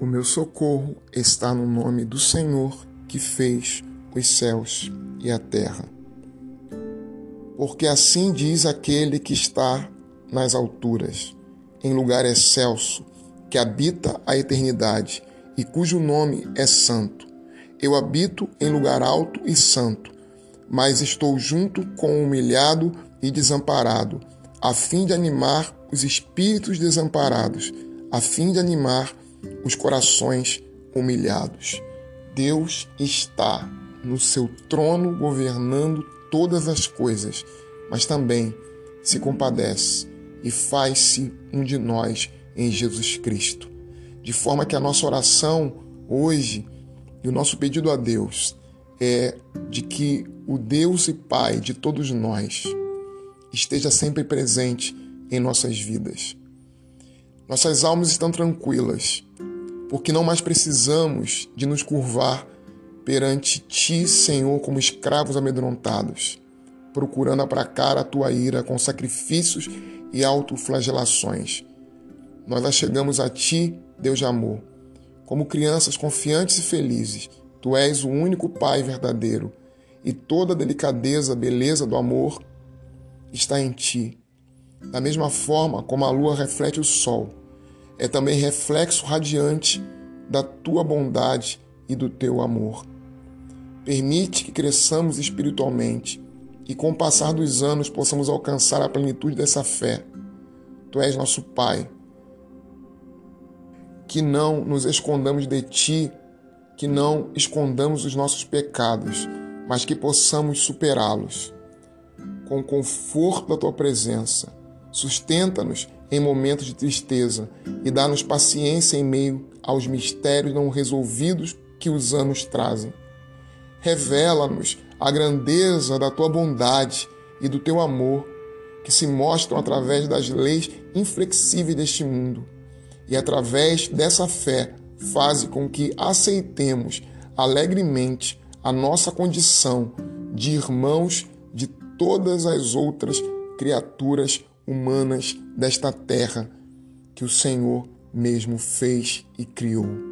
O meu socorro está no nome do Senhor que fez os céus e a terra. Porque assim diz aquele que está nas alturas, em lugar excelso, que habita a eternidade e cujo nome é santo. Eu habito em lugar alto e santo, mas estou junto com o humilhado e desamparado, a fim de animar os espíritos desamparados, a fim de animar os corações humilhados. Deus está no seu trono governando todas as coisas, mas também se compadece e faz-se um de nós em Jesus Cristo. De forma que a nossa oração hoje e o nosso pedido a Deus é de que o Deus e Pai de todos nós esteja sempre presente em nossas vidas. Nossas almas estão tranquilas, porque não mais precisamos de nos curvar perante Ti, Senhor, como escravos amedrontados, procurando aplacar a Tua ira com sacrifícios e autoflagelações. Nós achegamos a Ti, Deus de amor, como crianças confiantes e felizes. Tu és o único Pai verdadeiro, e toda a delicadeza, beleza do amor está em Ti. Da mesma forma como a lua reflete o sol, é também reflexo radiante da tua bondade e do teu amor. Permite que cresçamos espiritualmente e, com o passar dos anos, possamos alcançar a plenitude dessa fé. Tu és nosso Pai. Que não nos escondamos de Ti, que não escondamos os nossos pecados, mas que possamos superá-los. Com o conforto da Tua presença, sustenta-nos em momentos de tristeza e dá-nos paciência em meio aos mistérios não resolvidos que os anos trazem. Revela-nos a grandeza da tua bondade e do teu amor, que se mostram através das leis inflexíveis deste mundo. E através dessa fé, faze com que aceitemos alegremente a nossa condição de irmãos de todas as outras criaturas humanas desta terra que o Senhor mesmo fez e criou.